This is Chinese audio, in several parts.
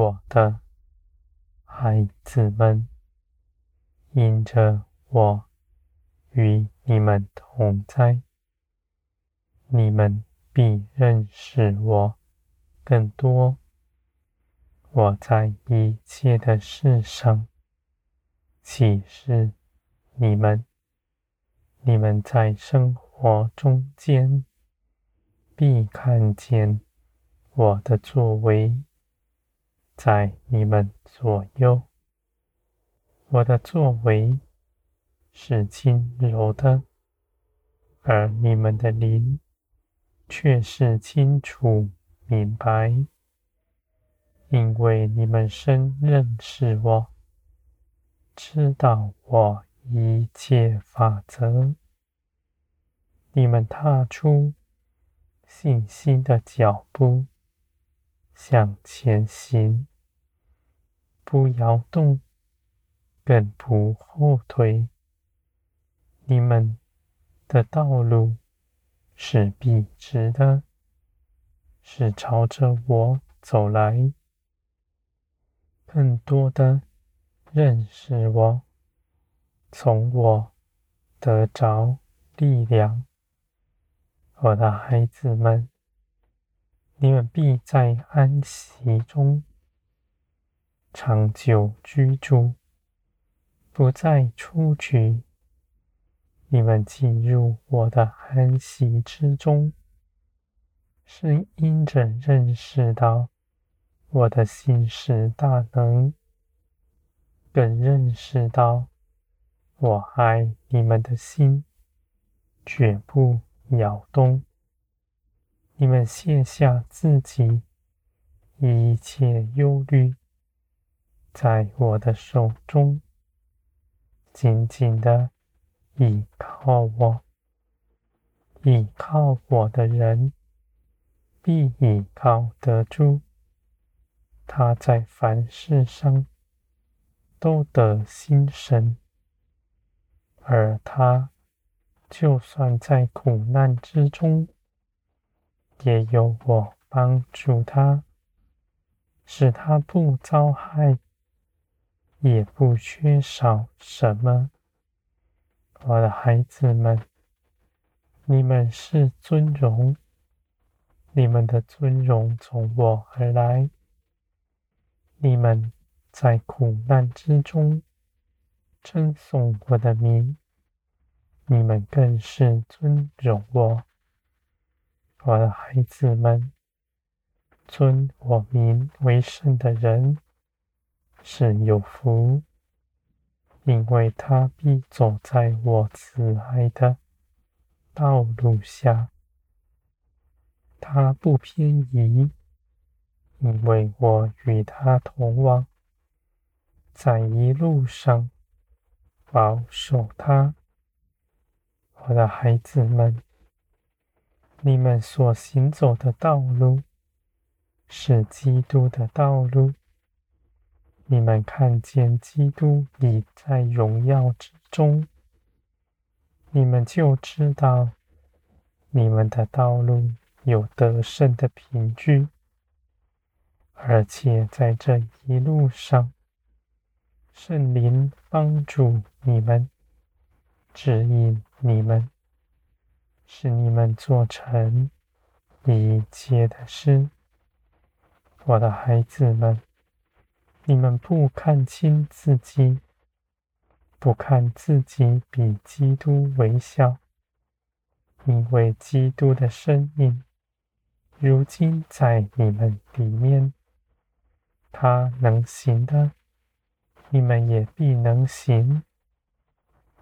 我的孩子们，因着我与你们同在，你们必认识我更多。我在一切的事上启示你们，你们在生活中间必看见我的作为，在你们左右。我的作为是轻柔的，而你们的灵却是清楚明白。因为你们深认识我，知道我一切法则，你们踏出信心的脚步，向前行，不摇动，更不后退。你们的道路是笔直的，是朝着我走来。更多的认识我，从我得着力量。我的孩子们，你们必在安息中长久居住，不再出去。你们进入我的安息之中，是因着认识到。我的信实大能，更认识到我爱你们的心绝不摇动。你们卸下自己一切忧虑，在我的手中紧紧的依靠我。依靠我的人，必依靠得住。他在凡事上都得心神，而他就算在苦难之中，也有我帮助他，使他不遭害，也不缺少什么。我的孩子们，你们是尊荣，你们的尊荣从我而来。你们在苦难之中称颂我的名，你们更是尊荣我。我的孩子们，尊我名为圣的人是有福，因为他必走在我慈爱的道路下，他不偏移。因为我与他同往，在一路上保守他。我的孩子们，你们所行走的道路是基督的道路。你们看见基督已在荣耀之中，你们就知道你们的道路有得胜的凭据。而且在这一路上，圣灵帮助你们，指引你们，使你们做成一切的事。我的孩子们，你们不看清自己，不看自己比基督微小，因为基督的生命如今在你们里面。他能行的，你们也必能行。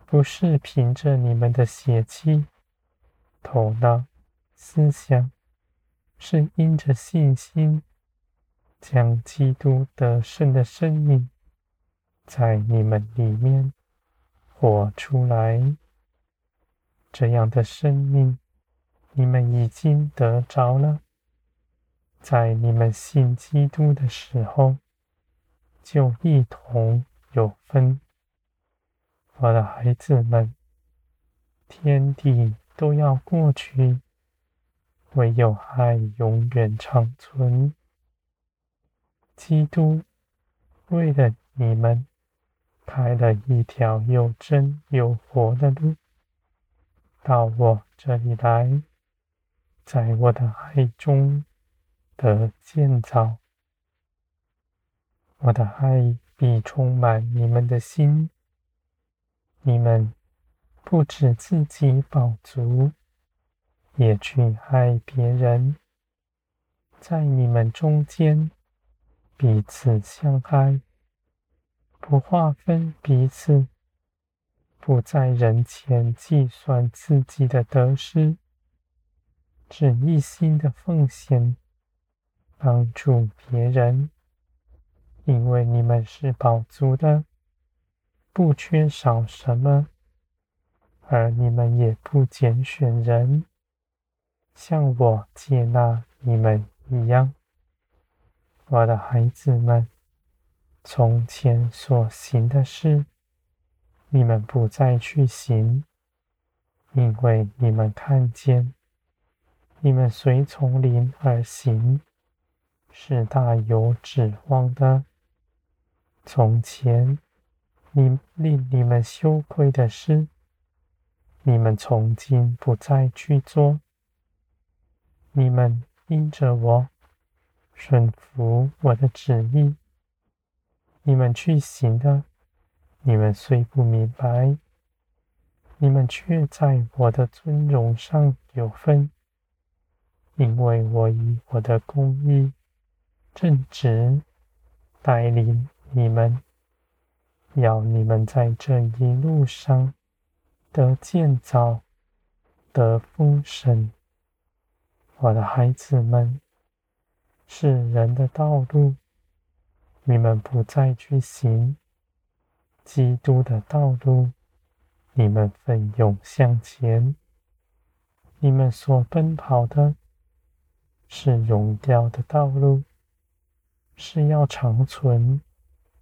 不是凭着你们的血气、头脑、思想，是因着信心，将基督得胜的生命在你们里面活出来。这样的生命，你们已经得着了。在你们信基督的时候，就一同有分。我的孩子们，天地都要过去，唯有爱永远长存。基督为了你们开了一条又真又活的路，到我这里来，在我的爱中得建造。我的爱必充满你们的心，你们不止自己饱足，也去爱别人。在你们中间，彼此相爱，不划分彼此，不在人前计算自己的得失，只一心的奉献，帮助别人，因为你们是饱足的，不缺少什么，而你们也不拣选人，像我接纳你们。一样，我的孩子们，从前所行的事，你们不再去行，因为你们看见，你们随从林而行，是大有指望的。从前你令你们羞愧的事，你们从今不再去做，你们。因着我顺服我的旨意，你们去行的，你们虽不明白，你们却在我的尊荣上有分，因为我以我的公义正直带领你们，要你们在这一路上得建造，得丰盛。我的孩子们，是人的道路，你们不再去行；基督的道路，你们奋勇向前。你们所奔跑的，是荣耀的道路，是要长存，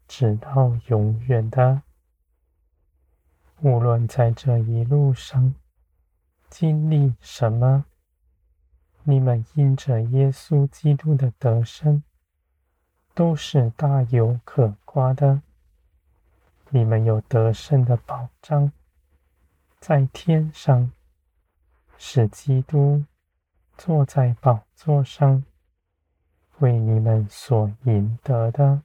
直到永远的。无论在这一路上经历什么。你们因着耶稣基督的得胜，都是大有可夸的。你们有得胜的保障，在天上，使基督坐在宝座上，为你们所赢得的。